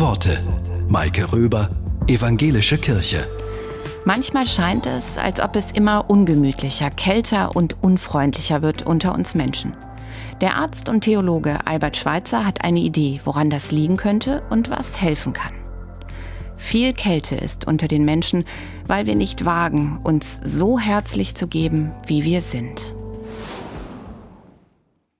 Worte. Maike Röber, Evangelische Kirche. Manchmal scheint es, als ob es immer ungemütlicher, kälter und unfreundlicher wird unter uns Menschen. Der Arzt und Theologe Albert Schweitzer hat eine Idee, woran das liegen könnte und was helfen kann. Viel Kälte ist unter den Menschen, weil wir nicht wagen, uns so herzlich zu geben, wie wir sind.